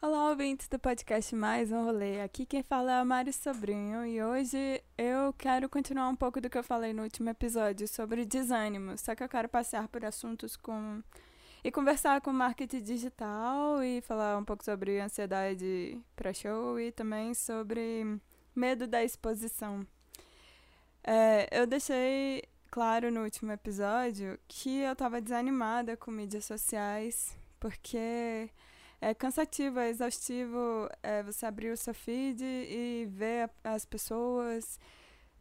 Olá, ouvintes do podcast Mais um Rolê. Aqui quem fala é a Mari Sobrinho e hoje eu quero continuar um pouco do que eu falei no último episódio sobre desânimo, só que eu quero passear por assuntos com. e conversar com marketing digital e falar um pouco sobre ansiedade pré-show e também sobre medo da exposição. É, eu deixei claro no último episódio que eu estava desanimada com mídias sociais porque é cansativo, é exaustivo é, você abrir o seu feed e ver as pessoas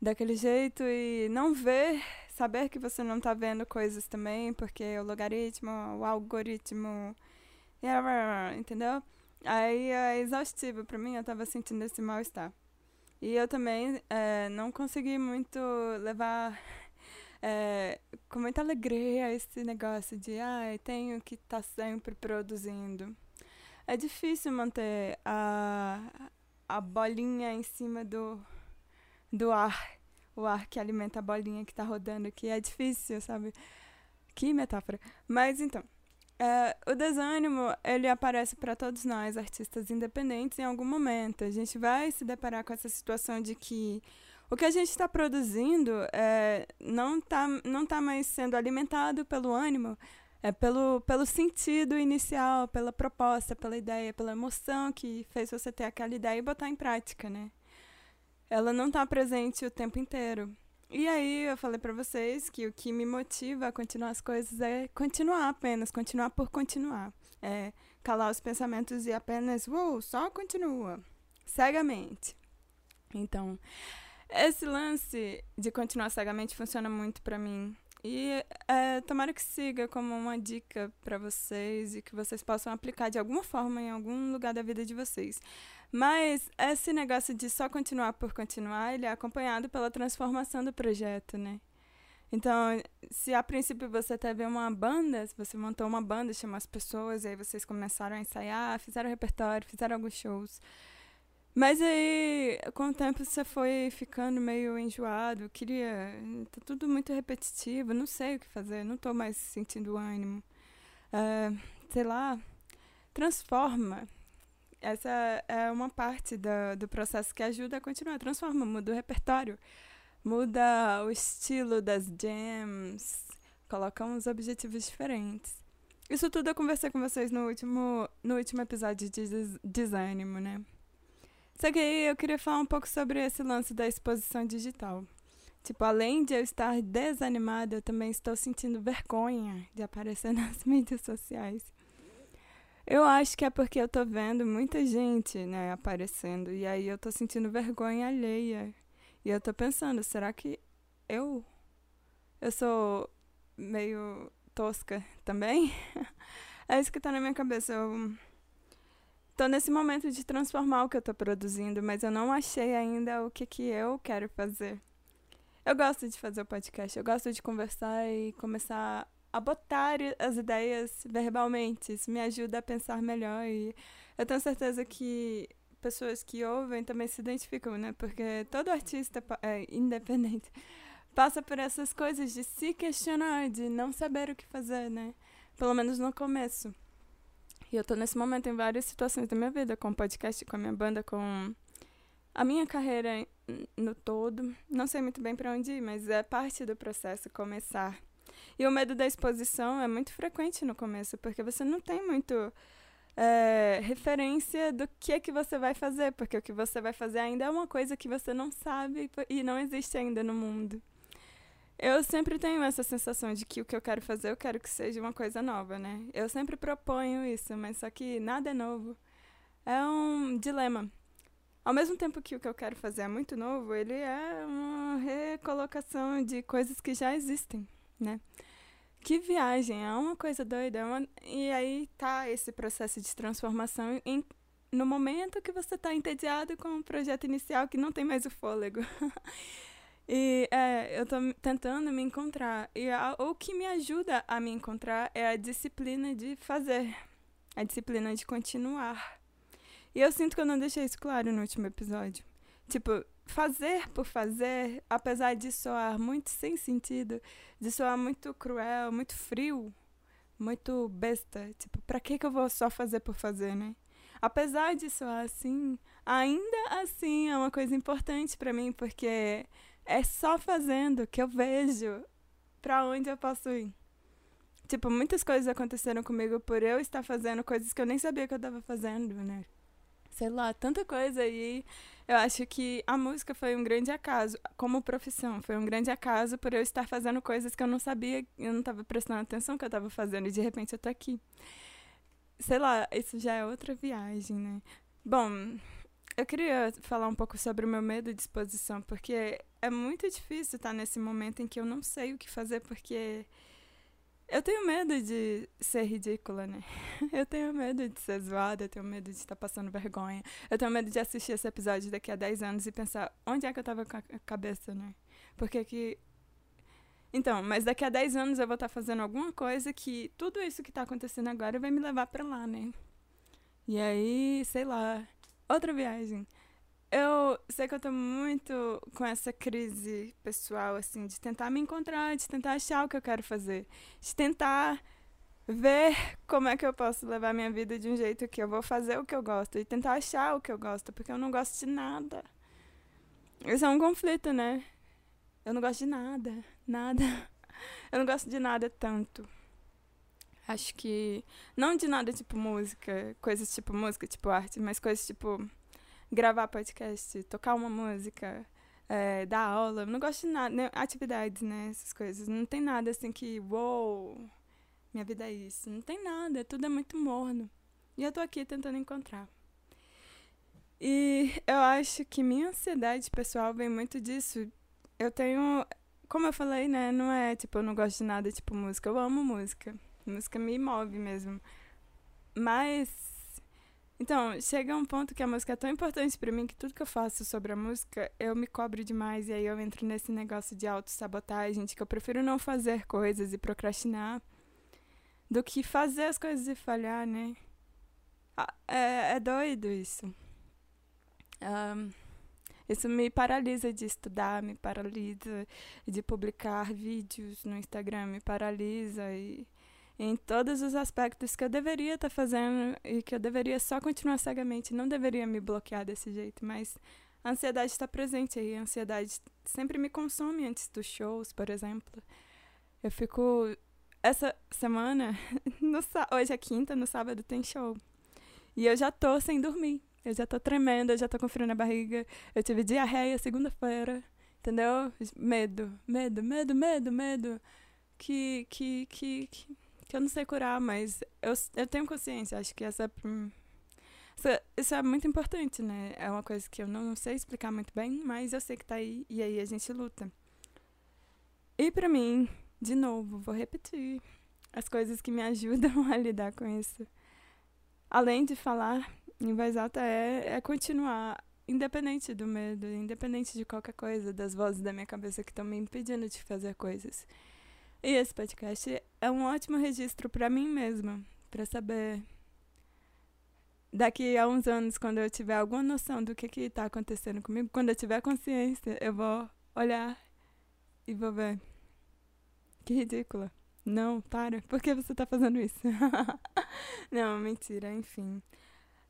daquele jeito e não ver, saber que você não está vendo coisas também, porque o logaritmo, o algoritmo, entendeu? Aí é exaustivo para mim, eu estava sentindo esse mal-estar. E eu também é, não consegui muito levar é, com muita alegria esse negócio de ah, tenho que estar tá sempre produzindo é difícil manter a, a bolinha em cima do, do ar. O ar que alimenta a bolinha que está rodando aqui. É difícil, sabe? Que metáfora. Mas então, é, o desânimo, ele aparece para todos nós, artistas independentes, em algum momento. A gente vai se deparar com essa situação de que o que a gente está produzindo é, não está não tá mais sendo alimentado pelo ânimo, é pelo, pelo sentido inicial, pela proposta, pela ideia, pela emoção que fez você ter aquela ideia e botar em prática, né? Ela não está presente o tempo inteiro. E aí eu falei para vocês que o que me motiva a continuar as coisas é continuar apenas, continuar por continuar. É calar os pensamentos e apenas, uou, só continua, cegamente. Então, esse lance de continuar cegamente funciona muito para mim. E é, tomara que siga como uma dica para vocês e que vocês possam aplicar de alguma forma em algum lugar da vida de vocês. Mas esse negócio de só continuar por continuar, ele é acompanhado pela transformação do projeto, né? Então, se a princípio você teve uma banda, se você montou uma banda, chamou as pessoas, e aí vocês começaram a ensaiar, fizeram repertório, fizeram alguns shows. Mas aí, com o tempo, você foi ficando meio enjoado, queria. Tá tudo muito repetitivo, não sei o que fazer, não tô mais sentindo ânimo. Uh, sei lá, transforma. Essa é uma parte do, do processo que ajuda a continuar. Transforma, muda o repertório, muda o estilo das jams, coloca uns objetivos diferentes. Isso tudo eu conversei com vocês no último, no último episódio de des desânimo, né? Só que aí eu queria falar um pouco sobre esse lance da exposição digital. Tipo, além de eu estar desanimada, eu também estou sentindo vergonha de aparecer nas mídias sociais. Eu acho que é porque eu tô vendo muita gente, né, aparecendo. E aí eu tô sentindo vergonha alheia. E eu tô pensando, será que eu. Eu sou meio tosca também? é isso que tá na minha cabeça. Eu tô nesse momento de transformar o que eu tô produzindo, mas eu não achei ainda o que, que eu quero fazer. Eu gosto de fazer o podcast, eu gosto de conversar e começar a botar as ideias verbalmente. Isso me ajuda a pensar melhor e eu tenho certeza que pessoas que ouvem também se identificam, né? Porque todo artista é independente passa por essas coisas de se questionar, de não saber o que fazer, né? Pelo menos no começo. E eu tô nesse momento em várias situações da minha vida, com o podcast, com a minha banda, com a minha carreira no todo. Não sei muito bem para onde ir, mas é parte do processo começar. E o medo da exposição é muito frequente no começo, porque você não tem muito é, referência do que é que você vai fazer, porque o que você vai fazer ainda é uma coisa que você não sabe e não existe ainda no mundo. Eu sempre tenho essa sensação de que o que eu quero fazer, eu quero que seja uma coisa nova, né? Eu sempre proponho isso, mas só que nada é novo. É um dilema. Ao mesmo tempo que o que eu quero fazer é muito novo, ele é uma recolocação de coisas que já existem, né? Que viagem, é uma coisa doida. É uma... E aí tá esse processo de transformação em... no momento que você está entediado com o projeto inicial que não tem mais o fôlego. E é, eu tô tentando me encontrar. E a, o que me ajuda a me encontrar é a disciplina de fazer. A disciplina de continuar. E eu sinto que eu não deixei isso claro no último episódio. Tipo, fazer por fazer, apesar de soar muito sem sentido, de soar muito cruel, muito frio, muito besta. Tipo, pra que, que eu vou só fazer por fazer, né? apesar de soar assim, ainda assim é uma coisa importante para mim, porque é só fazendo que eu vejo para onde eu posso ir. Tipo, muitas coisas aconteceram comigo por eu estar fazendo coisas que eu nem sabia que eu estava fazendo, né? Sei lá, tanta coisa aí. Eu acho que a música foi um grande acaso, como profissão. Foi um grande acaso por eu estar fazendo coisas que eu não sabia, eu não estava prestando atenção que eu estava fazendo e de repente eu tô aqui. Sei lá, isso já é outra viagem, né? Bom, eu queria falar um pouco sobre o meu medo de exposição, porque é muito difícil estar nesse momento em que eu não sei o que fazer, porque eu tenho medo de ser ridícula, né? Eu tenho medo de ser zoada, eu tenho medo de estar passando vergonha. Eu tenho medo de assistir esse episódio daqui a 10 anos e pensar onde é que eu tava com a cabeça, né? Porque que. Então, mas daqui a 10 anos eu vou estar fazendo alguma coisa que tudo isso que tá acontecendo agora vai me levar para lá, né? E aí, sei lá, outra viagem. Eu sei que eu tô muito com essa crise pessoal, assim, de tentar me encontrar, de tentar achar o que eu quero fazer, de tentar ver como é que eu posso levar minha vida de um jeito que eu vou fazer o que eu gosto e tentar achar o que eu gosto, porque eu não gosto de nada. Isso é um conflito, né? Eu não gosto de nada, nada. Eu não gosto de nada tanto. Acho que. Não de nada tipo música, coisas tipo música, tipo arte, mas coisas tipo gravar podcast, tocar uma música, é, dar aula. Não gosto de nada, né? atividades, né? Essas coisas. Não tem nada assim que, uou, minha vida é isso. Não tem nada, tudo é muito morno. E eu tô aqui tentando encontrar. E eu acho que minha ansiedade pessoal vem muito disso. Eu tenho, como eu falei, né? Não é tipo, eu não gosto de nada tipo música. Eu amo música. Música me move mesmo. Mas então, chega um ponto que a música é tão importante para mim que tudo que eu faço sobre a música, eu me cobro demais e aí eu entro nesse negócio de autossabotagem, de que eu prefiro não fazer coisas e procrastinar do que fazer as coisas e falhar, né? Ah, é, é doido isso. Um, isso me paralisa de estudar, me paralisa de publicar vídeos no Instagram, me paralisa e em todos os aspectos que eu deveria estar tá fazendo e que eu deveria só continuar cegamente, não deveria me bloquear desse jeito, mas a ansiedade está presente aí, a ansiedade sempre me consome antes dos shows, por exemplo. Eu fico essa semana, no, hoje é quinta, no sábado tem show. E eu já tô sem dormir. Eu já tô tremendo, eu já tô com frio na barriga. Eu tive diarreia segunda-feira. Entendeu? Medo, medo, medo, medo, medo. Que, que, que, que que eu não sei curar, mas eu, eu tenho consciência. Acho que essa, essa, Isso é muito importante, né? É uma coisa que eu não sei explicar muito bem, mas eu sei que tá aí e aí a gente luta. E para mim, de novo, vou repetir as coisas que me ajudam a lidar com isso. Além de falar em voz alta, é, é continuar, independente do medo, independente de qualquer coisa, das vozes da minha cabeça que estão me impedindo de fazer coisas. E esse podcast é um ótimo registro para mim mesma, para saber daqui a uns anos, quando eu tiver alguma noção do que está acontecendo comigo, quando eu tiver consciência, eu vou olhar e vou ver. Que ridícula. Não, para. Por que você está fazendo isso? não, mentira, enfim.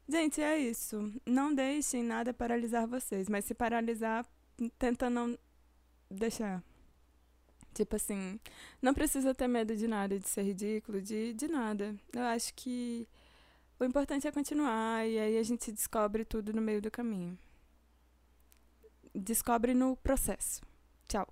Gente, é isso. Não deixem nada paralisar vocês, mas se paralisar, tenta não deixar. Tipo assim, não precisa ter medo de nada, de ser ridículo, de, de nada. Eu acho que o importante é continuar e aí a gente descobre tudo no meio do caminho. Descobre no processo. Tchau.